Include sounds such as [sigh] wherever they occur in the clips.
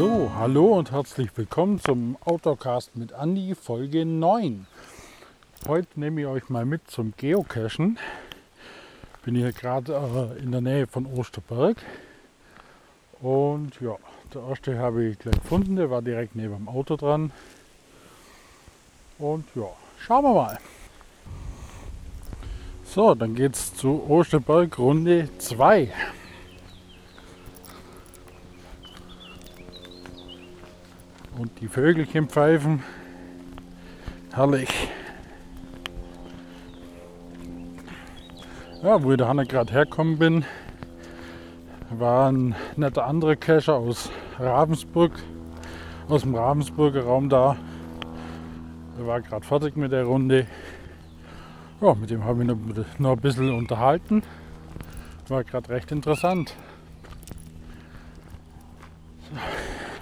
So, hallo und herzlich willkommen zum Outdoorcast mit Andi, Folge 9. Heute nehme ich euch mal mit zum Geocachen. Bin hier gerade äh, in der Nähe von Osterberg. Und ja, der erste habe ich gleich gefunden, der war direkt neben dem Auto dran. Und ja, schauen wir mal. So, dann geht es zu Osterberg Runde 2. Und die Vögelchen pfeifen. Herrlich. Ja, wo ich da gerade herkommen bin, war ein netter anderer Cacher aus Ravensburg, aus dem Ravensburger Raum da. Der war gerade fertig mit der Runde. Ja, mit dem habe ich noch, noch ein bisschen unterhalten. War gerade recht interessant.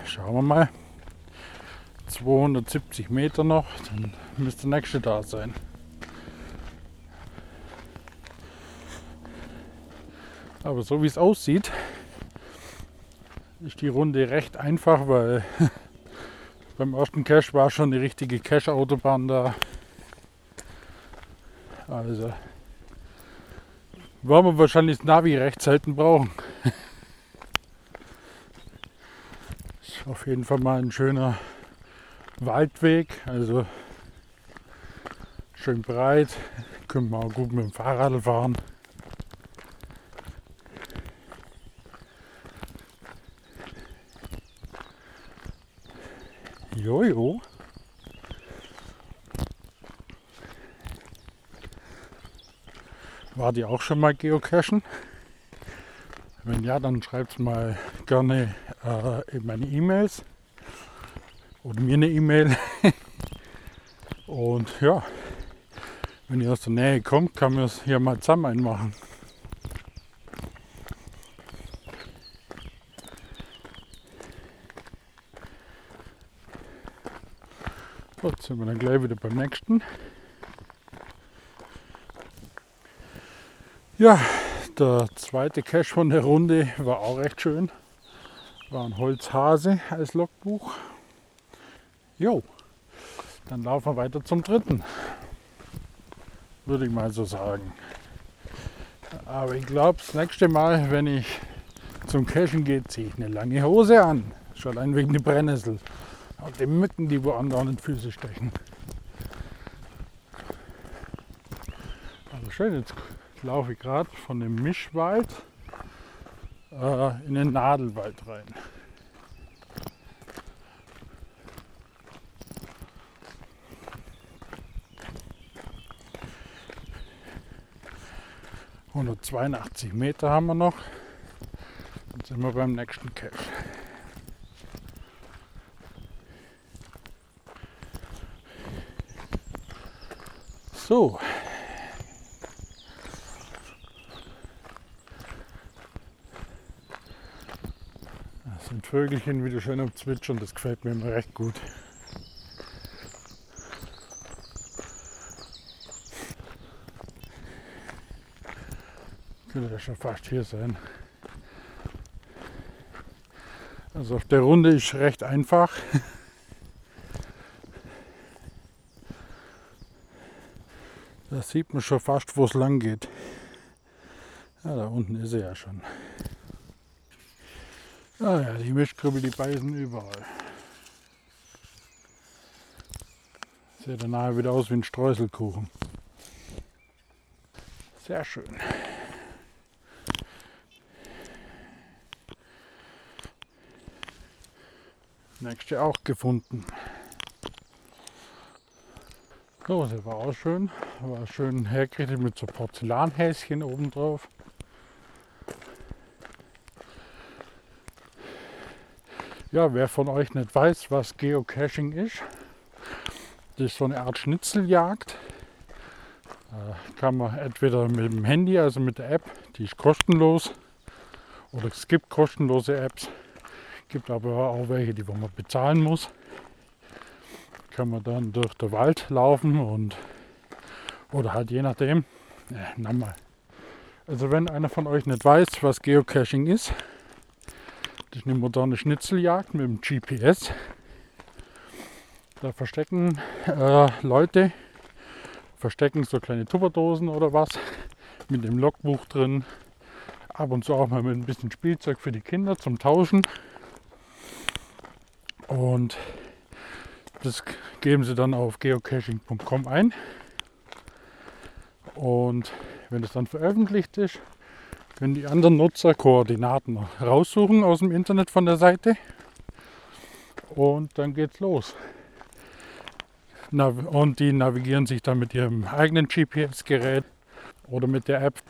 Schauen wir mal. 270 Meter noch, dann müsste der nächste da sein. Aber so wie es aussieht, ist die Runde recht einfach, weil [laughs] beim ersten Cache war schon die richtige Cache-Autobahn da. Also werden wir wahrscheinlich das Navi recht selten brauchen. [laughs] Ist auf jeden Fall mal ein schöner Waldweg, also schön breit, können wir auch gut mit dem Fahrrad fahren. Jojo. War die auch schon mal geocachen? Wenn ja, dann schreibt mal gerne äh, in meine E-Mails oder mir eine E-Mail. Und ja, wenn ihr aus der Nähe kommt, kann man es hier mal zusammen einmachen. Jetzt sind wir dann gleich wieder beim nächsten. Ja, der zweite Cache von der Runde war auch recht schön. War ein Holzhase als Logbuch. Jo, dann laufen wir weiter zum dritten. Würde ich mal so sagen. Aber ich glaube, das nächste Mal, wenn ich zum Cashen gehe, ziehe ich eine lange Hose an. Schon allein wegen der Brennnessel. Und die Mücken, die woanders in die Füße stechen. Also schön, jetzt laufe ich gerade von dem Mischwald äh, in den Nadelwald rein. 182 Meter haben wir noch. Dann sind wir beim nächsten Cache. So. Das sind Vögelchen wieder schön am Zwitschern, das gefällt mir immer recht gut. Könnte ja schon fast hier sein. Also auf der Runde ist recht einfach. Da sieht man schon fast, wo es lang geht. Ja, da unten ist er ja schon. Ah ja, die Mischkribbel, die beißen überall. Sieht danach wieder aus wie ein Streuselkuchen. Sehr schön. Nächste auch gefunden. So, der war auch schön. War schön hergerichtet mit so Porzellanhäschen oben drauf. Ja, wer von euch nicht weiß, was Geocaching ist, das ist so eine Art Schnitzeljagd. Da kann man entweder mit dem Handy, also mit der App, die ist kostenlos, oder es gibt kostenlose Apps, gibt aber auch welche, die man bezahlen muss. Kann man dann durch den Wald laufen und oder halt je nachdem. Ja, nochmal. Also wenn einer von euch nicht weiß, was Geocaching ist, Das ist eine moderne Schnitzeljagd mit dem GPS. Da verstecken äh, Leute, verstecken so kleine Tupperdosen oder was mit dem Logbuch drin. Ab und zu auch mal mit ein bisschen Spielzeug für die Kinder zum Tauschen. Und das geben sie dann auf geocaching.com ein. Und wenn es dann veröffentlicht ist, können die anderen Nutzer Koordinaten raussuchen aus dem Internet von der Seite. Und dann geht's los. Und die navigieren sich dann mit ihrem eigenen GPS-Gerät oder mit der App.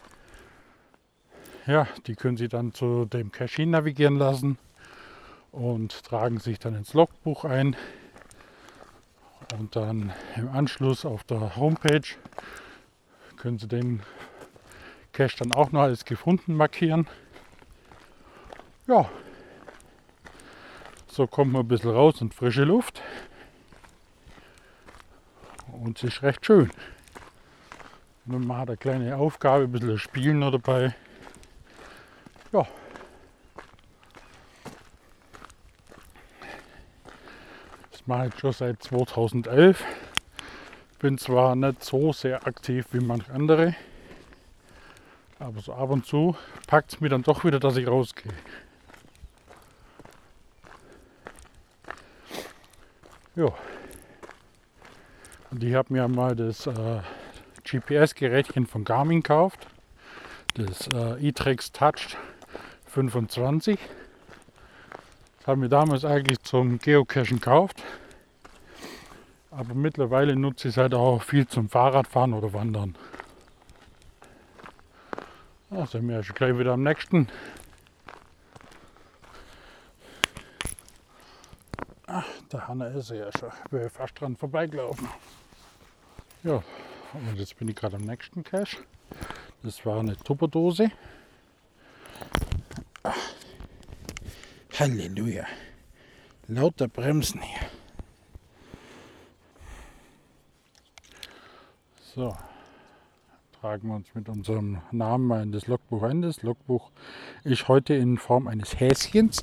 Ja, die können sie dann zu dem Cache navigieren lassen und tragen sich dann ins Logbuch ein. Und dann im Anschluss auf der Homepage können Sie den Cache dann auch noch als gefunden markieren. Ja, so kommt man ein bisschen raus und frische Luft. Und es ist recht schön. Man hat eine kleine Aufgabe, ein bisschen Spielen noch dabei. Ja. Mache ich schon seit 2011. Bin zwar nicht so sehr aktiv wie manche andere, aber so ab und zu packt es mir dann doch wieder, dass ich rausgehe. Ja. Und ich habe mir mal das äh, GPS-Gerätchen von Garmin gekauft. Das äh, e-Trex Touch 25. Haben wir damals eigentlich zum Geocachen gekauft. Aber mittlerweile nutze ich es halt auch viel zum Fahrradfahren oder Wandern. Da sind wir ja schon gleich wieder am nächsten. Ach, der Hanna ist ja schon. Ich bin fast dran vorbeigelaufen. Ja, und jetzt bin ich gerade am nächsten Cache. Das war eine Tupperdose. Halleluja. Lauter Bremsen hier. So, tragen wir uns mit unserem Namen mal in das Logbuch ein. Das Logbuch ist heute in Form eines Häschens.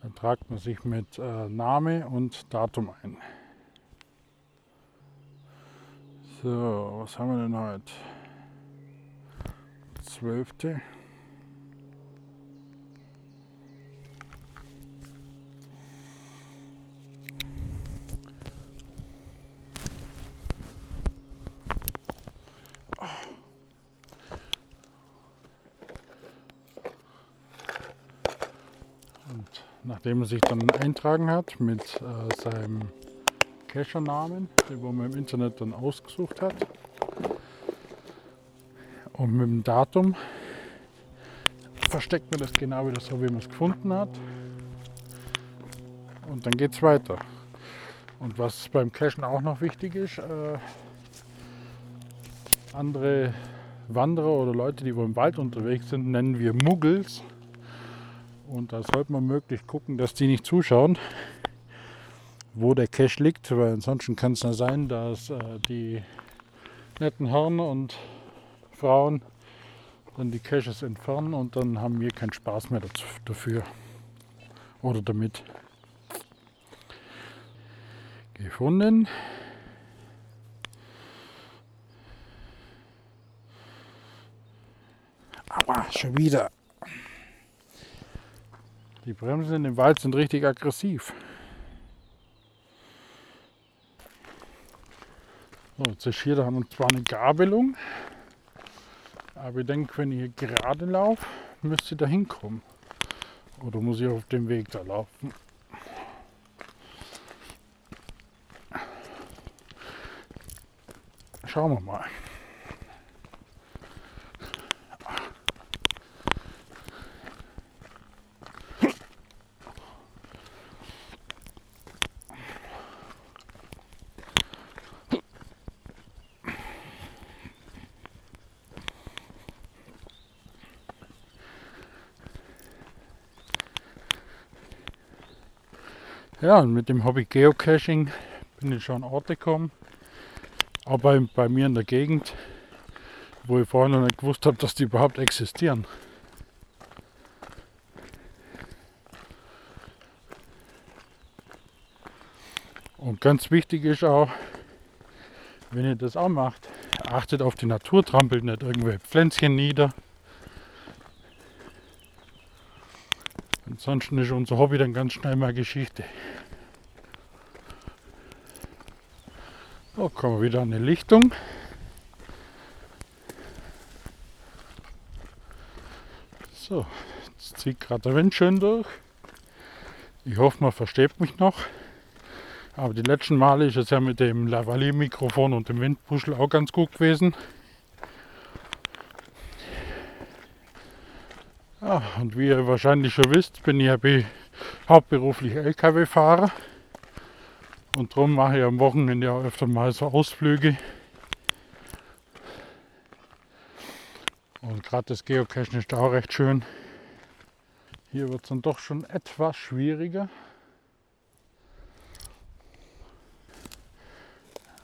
Dann tragt man sich mit äh, Name und Datum ein. So, was haben wir denn heute? Zwölfte. nachdem er sich dann eintragen hat mit äh, seinem Cacher-Namen, den man im Internet dann ausgesucht hat, und mit dem Datum versteckt man das genau wieder so, wie man es gefunden hat. Und dann geht es weiter. Und was beim Cachen auch noch wichtig ist, äh, andere Wanderer oder Leute, die wo im Wald unterwegs sind, nennen wir Muggels. Und da sollte man möglich gucken, dass die nicht zuschauen, wo der Cache liegt, weil ansonsten kann es ja sein, dass äh, die netten Herren und Frauen dann die Caches entfernen und dann haben wir keinen Spaß mehr dafür oder damit. Gefunden. Aber schon wieder. Die Bremsen im Wald sind richtig aggressiv. So, jetzt ist hier, da haben wir zwar eine Gabelung, aber ich denke, wenn hier gerade laufe, müsste ich da hinkommen. Oder muss ich auf dem Weg da laufen? Schauen wir mal. Ja, und mit dem Hobby Geocaching bin ich schon an Orte gekommen. Aber bei, bei mir in der Gegend wo ich vorher noch nicht gewusst habe, dass die überhaupt existieren. Und ganz wichtig ist auch, wenn ihr das auch macht, achtet auf die Natur, trampelt nicht irgendwelche Pflänzchen nieder. Ansonsten ist unser Hobby dann ganz schnell mal Geschichte. So, kommen wir wieder an die Lichtung. So, jetzt zieht gerade der Wind schön durch. Ich hoffe, man versteht mich noch. Aber die letzten Male ist es ja mit dem Lavalier-Mikrofon und dem Windpuschel auch ganz gut gewesen. Ja, und wie ihr wahrscheinlich schon wisst, bin ich ja hauptberuflich Lkw-Fahrer. Und darum mache ich am Wochenende auch öfter mal so Ausflüge. Und gerade das Geocachen ist auch recht schön. Hier wird es dann doch schon etwas schwieriger.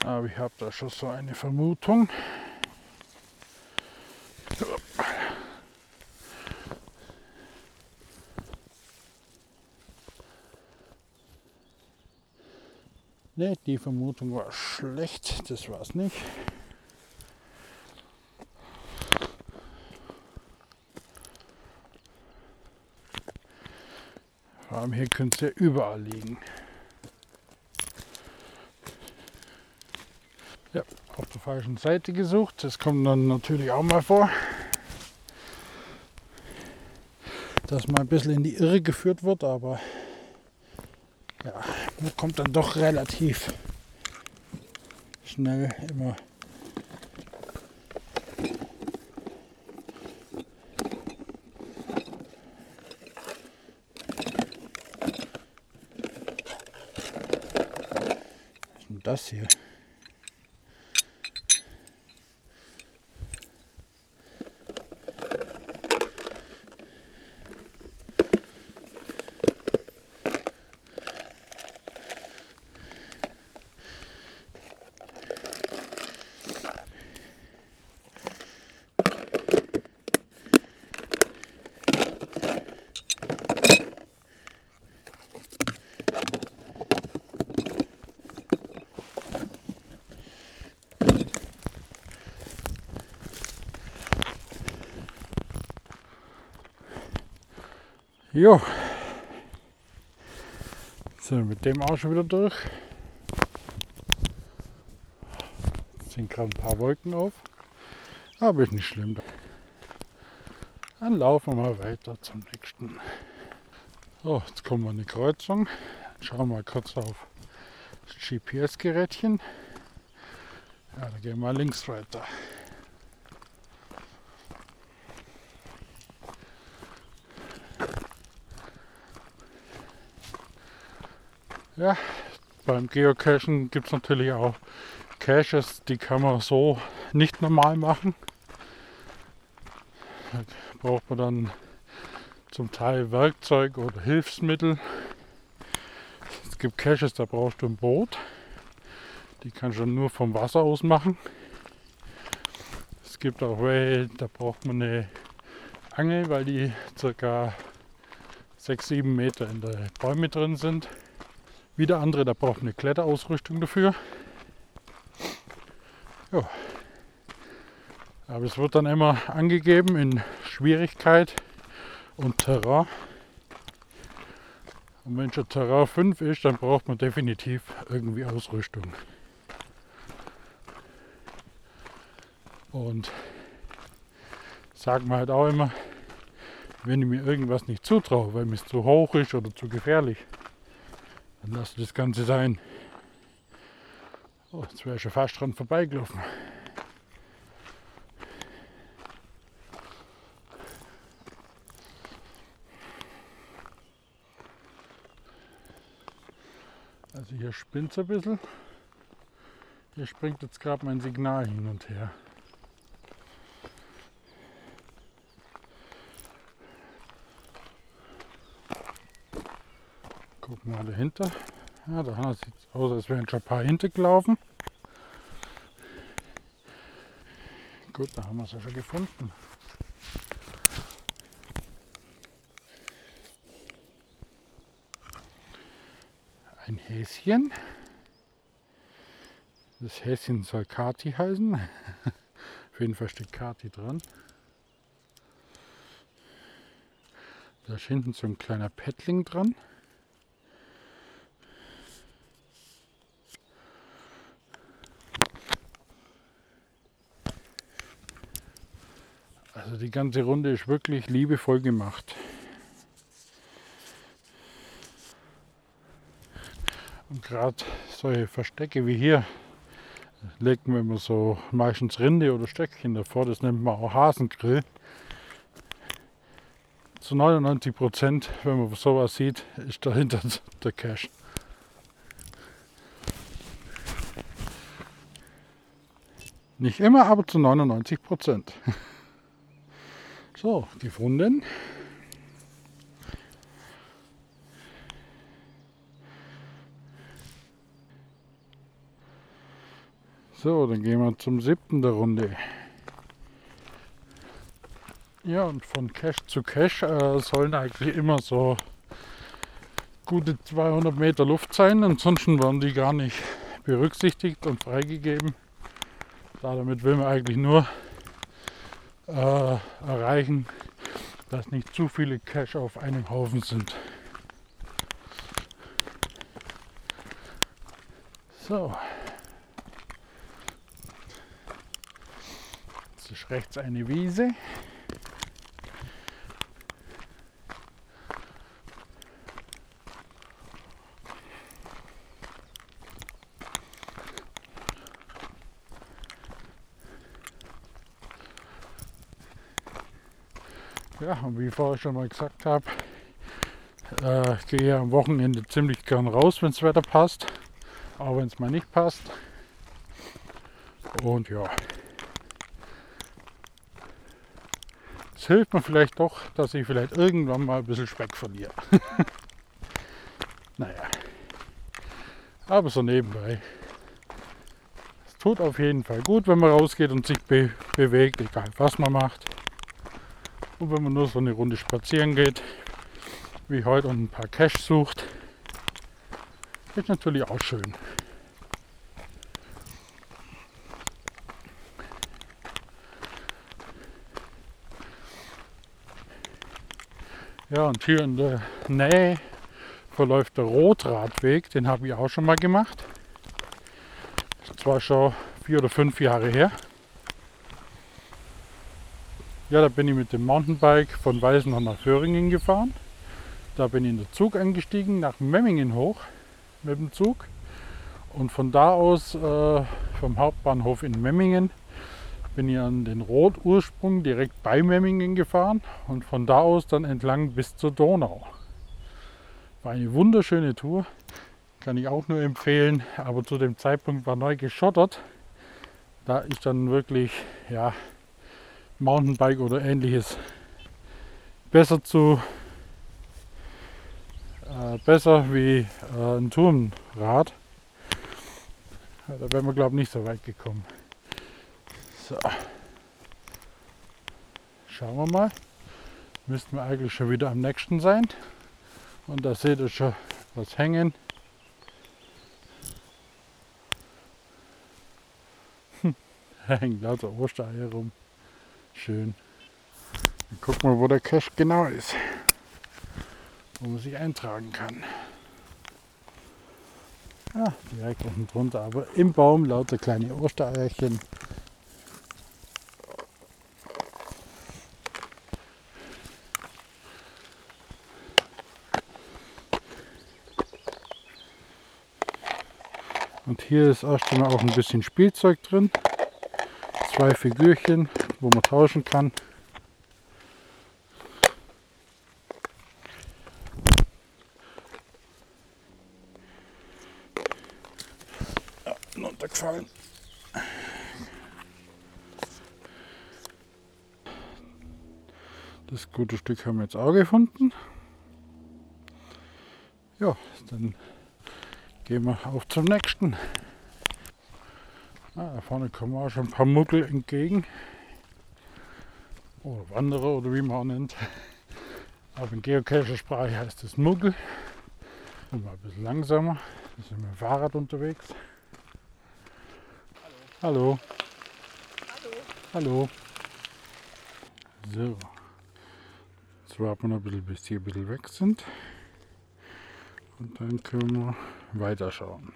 Aber ich habe da schon so eine Vermutung. Ne, die Vermutung war schlecht, das war es nicht. Vor allem hier könnte es ja überall liegen. Ja, auf der falschen Seite gesucht. Das kommt dann natürlich auch mal vor, dass man ein bisschen in die Irre geführt wird, aber man kommt dann doch relativ schnell immer das hier? Jo. So, mit dem auch schon wieder durch. Jetzt sind gerade ein paar Wolken auf. Aber ist nicht schlimm. Dann laufen wir mal weiter zum nächsten. So, jetzt kommen wir an die Kreuzung. Schauen wir mal kurz auf das GPS-Gerätchen. Ja, da gehen wir links weiter. Ja, beim Geocachen gibt es natürlich auch Caches, die kann man so nicht normal machen. Da braucht man dann zum Teil Werkzeug oder Hilfsmittel. Es gibt Caches, da brauchst du ein Boot. Die kannst du nur vom Wasser aus machen. Es gibt auch welche, da braucht man eine Angel, weil die ca. 6-7 Meter in der Bäume drin sind. Wieder andere, da braucht man eine Kletterausrüstung dafür. Ja. Aber es wird dann immer angegeben in Schwierigkeit und Terrain. Und wenn schon Terrain 5 ist, dann braucht man definitiv irgendwie Ausrüstung. Und sagen wir halt auch immer, wenn ich mir irgendwas nicht zutraue, weil mir es zu hoch ist oder zu gefährlich, dann lass das Ganze sein. Oh, jetzt wäre ich schon fast dran vorbeigelaufen. Also hier spinnt es ein bisschen. Hier springt jetzt gerade mein Signal hin und her. Gucken wir mal dahinter. Ja, da sieht es aus, als wären schon ein paar hintergelaufen. Gut, da haben wir es ja schon gefunden. Ein Häschen. Das Häschen soll Kati heißen. [laughs] Auf jeden Fall steht Kati dran. Da ist hinten so ein kleiner Paddling dran. Also die ganze Runde ist wirklich liebevoll gemacht. Und gerade solche Verstecke wie hier legt man immer so meistens Rinde oder Stöckchen davor. Das nennt man auch Hasengrill. Zu 99 Prozent, wenn man sowas sieht, ist dahinter [laughs] der Cache. Nicht immer, aber zu 99 Prozent. [laughs] So, gefunden. So, dann gehen wir zum siebten der Runde. Ja, und von Cache zu Cache äh, sollen eigentlich immer so gute 200 Meter Luft sein. Ansonsten werden die gar nicht berücksichtigt und freigegeben. damit will man eigentlich nur äh, erreichen, dass nicht zu viele Cache auf einem Haufen sind. So. Jetzt ist rechts eine Wiese. Ja, und wie ich vorher schon mal gesagt habe, äh, gehe am Wochenende ziemlich gern raus, wenn das Wetter passt, auch wenn es mal nicht passt. Und ja, es hilft mir vielleicht doch, dass ich vielleicht irgendwann mal ein bisschen Speck verliere. [laughs] naja, aber so nebenbei. Es tut auf jeden Fall gut, wenn man rausgeht und sich be bewegt, egal was man macht. Und wenn man nur so eine Runde spazieren geht, wie heute und ein paar Cash sucht, ist natürlich auch schön. Ja, und hier in der Nähe verläuft der Rotradweg, den habe ich auch schon mal gemacht. Das war schon vier oder fünf Jahre her. Ja, da bin ich mit dem Mountainbike von Weißenhorn nach Föhringen gefahren. Da bin ich in den Zug eingestiegen, nach Memmingen hoch mit dem Zug. Und von da aus, äh, vom Hauptbahnhof in Memmingen, bin ich an den Rotursprung direkt bei Memmingen gefahren und von da aus dann entlang bis zur Donau. War eine wunderschöne Tour, kann ich auch nur empfehlen, aber zu dem Zeitpunkt war neu geschottert. Da ist dann wirklich, ja, Mountainbike oder ähnliches besser zu äh, besser wie äh, ein Turmrad. Da wären wir glaube ich nicht so weit gekommen. So. Schauen wir mal. Müssten wir eigentlich schon wieder am nächsten sein. Und da seht ihr schon was hängen. da [laughs] hängen lauter Ostereier rum. Schön. Dann gucken wir, wo der Cache genau ist. Wo man sich eintragen kann. Ja, direkt unten drunter, aber im Baum lauter kleine Ostereierchen. Und hier ist erstmal auch ein bisschen Spielzeug drin. Zwei Figürchen, wo man tauschen kann. Ja, runtergefallen. Das gute Stück haben wir jetzt auch gefunden. Ja, dann gehen wir auf zum nächsten. Ah, da vorne kommen auch schon ein paar Muggel entgegen. Oder Wanderer oder wie man auch nennt. Aber in Geocacher-Sprache heißt es Muggel. Und mal ein bisschen langsamer. Wir sind mit dem Fahrrad unterwegs. Hallo. Hallo. Hallo. So. Jetzt warten wir noch ein bisschen, bis die ein bisschen weg sind. Und dann können wir weiterschauen.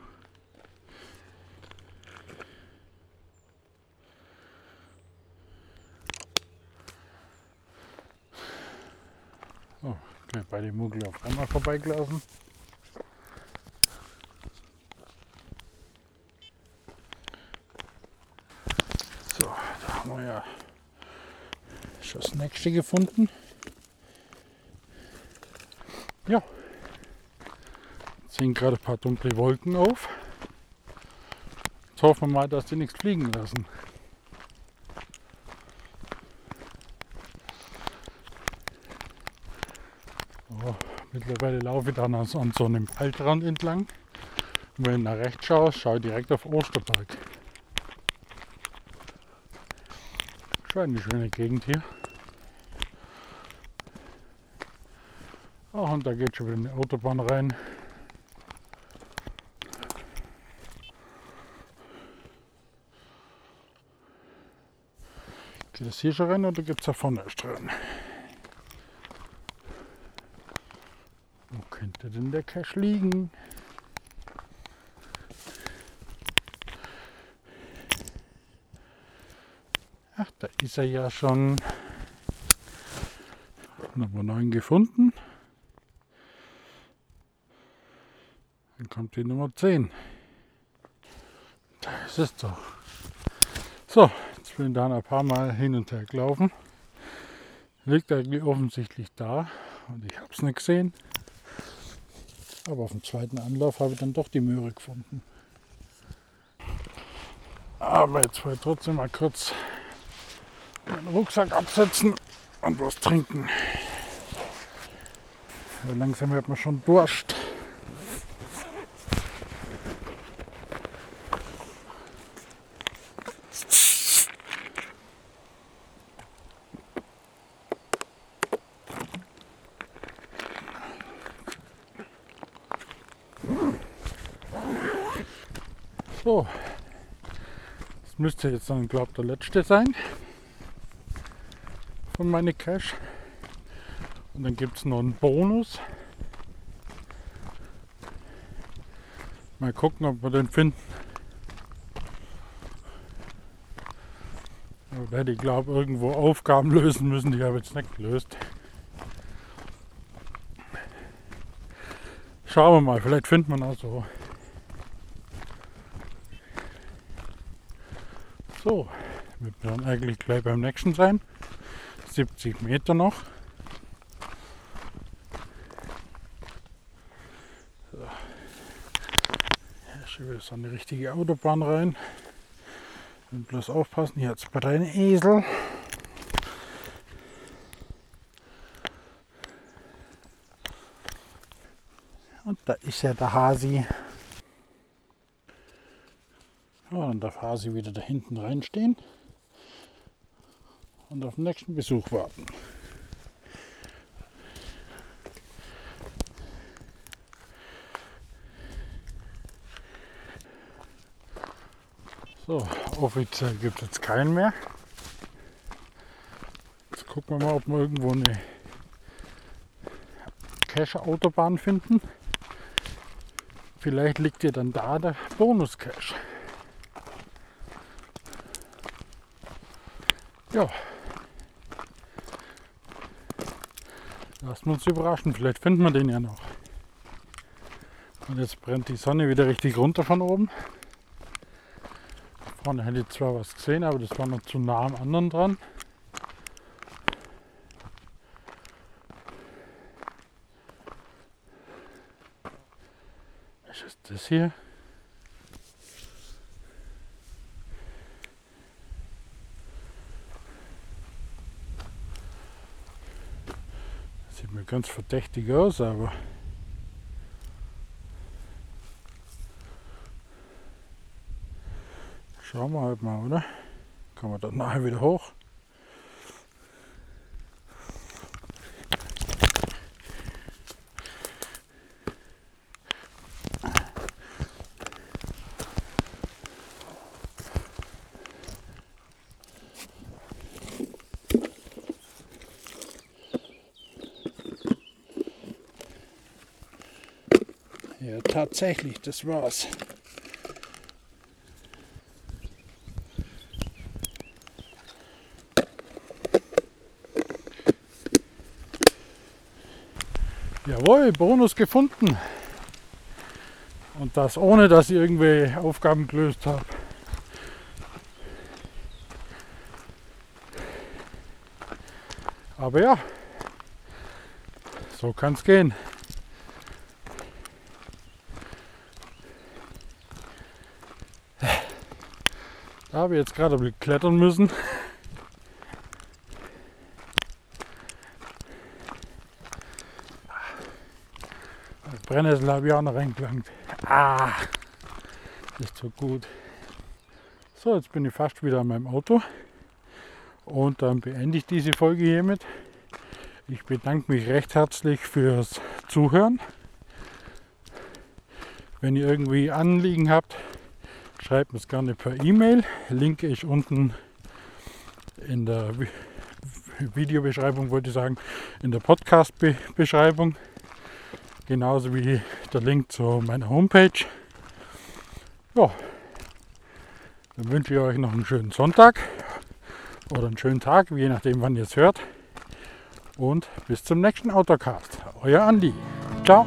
Oh, gleich bei den Muggel auf einmal vorbeigelassen. So, da haben wir ja schon das nächste gefunden. Ja, ziehen gerade ein paar dunkle Wolken auf. Jetzt hoffen wir mal, dass die nichts fliegen lassen. Oh, mittlerweile laufe ich dann an so einem Waldrand entlang. Und wenn ich nach rechts schaue, schaue ich direkt auf Osterberg. Schon eine schöne Gegend hier. Oh, und da geht schon wieder eine Autobahn rein. Geht das hier schon rein oder gibt es da vorne erst rein? Wo könnte denn der Cache liegen? Ach, da ist er ja schon. Nummer 9 gefunden. Dann kommt die Nummer 10. Da ist es doch. So, jetzt bin ich da ein paar Mal hin und her gelaufen. Liegt eigentlich offensichtlich da und ich habe es nicht gesehen. Aber auf dem zweiten Anlauf habe ich dann doch die Möhre gefunden. Aber jetzt wollte ich trotzdem mal kurz meinen Rucksack absetzen und was trinken. Ja, langsam hat man schon Durst. So, das müsste jetzt dann, glaube ich, der letzte sein von meine Cash. Und dann gibt es noch einen Bonus. Mal gucken, ob wir den finden. Da werde ich glaube irgendwo Aufgaben lösen müssen, die habe ich jetzt nicht gelöst. Schauen wir mal, vielleicht findet man auch so. So, wir werden eigentlich gleich beim nächsten sein. 70 Meter noch. Hier ist schon wieder eine richtige Autobahn rein. Und bloß aufpassen, hier hat es Esel. Und da ist ja der Hasi. Dann darf Hasi wieder da hinten reinstehen und auf den nächsten Besuch warten. So, offiziell gibt es keinen mehr. Jetzt gucken wir mal, ob wir irgendwo eine Cache-Autobahn finden. Vielleicht liegt ja dann da der Bonus-Cache. Ja. Lassen wir uns überraschen, vielleicht finden wir den ja noch. Und jetzt brennt die Sonne wieder richtig runter von oben. Vorne hätte ich zwar was gesehen, aber das war noch zu nah am anderen dran. Was ist das hier? Ganz verdächtig aus, aber schauen wir halt mal, oder? Kommen wir dann nachher wieder hoch. Ja, tatsächlich, das war's. Jawohl, Bonus gefunden. Und das ohne, dass ich irgendwelche Aufgaben gelöst habe. Aber ja, so kann es gehen. Habe jetzt gerade klettern müssen. Brennnessel habe ich auch noch reingelangt. Ah, nicht so gut. So, jetzt bin ich fast wieder an meinem Auto. Und dann beende ich diese Folge hiermit. Ich bedanke mich recht herzlich fürs Zuhören. Wenn ihr irgendwie Anliegen habt, schreibt es gerne per E-Mail. Link ist unten in der Videobeschreibung, wollte ich sagen, in der Podcast-Beschreibung. Genauso wie der Link zu meiner Homepage. Ja, dann wünsche ich euch noch einen schönen Sonntag oder einen schönen Tag, je nachdem wann ihr es hört. Und bis zum nächsten Autocast. Euer Andi. Ciao.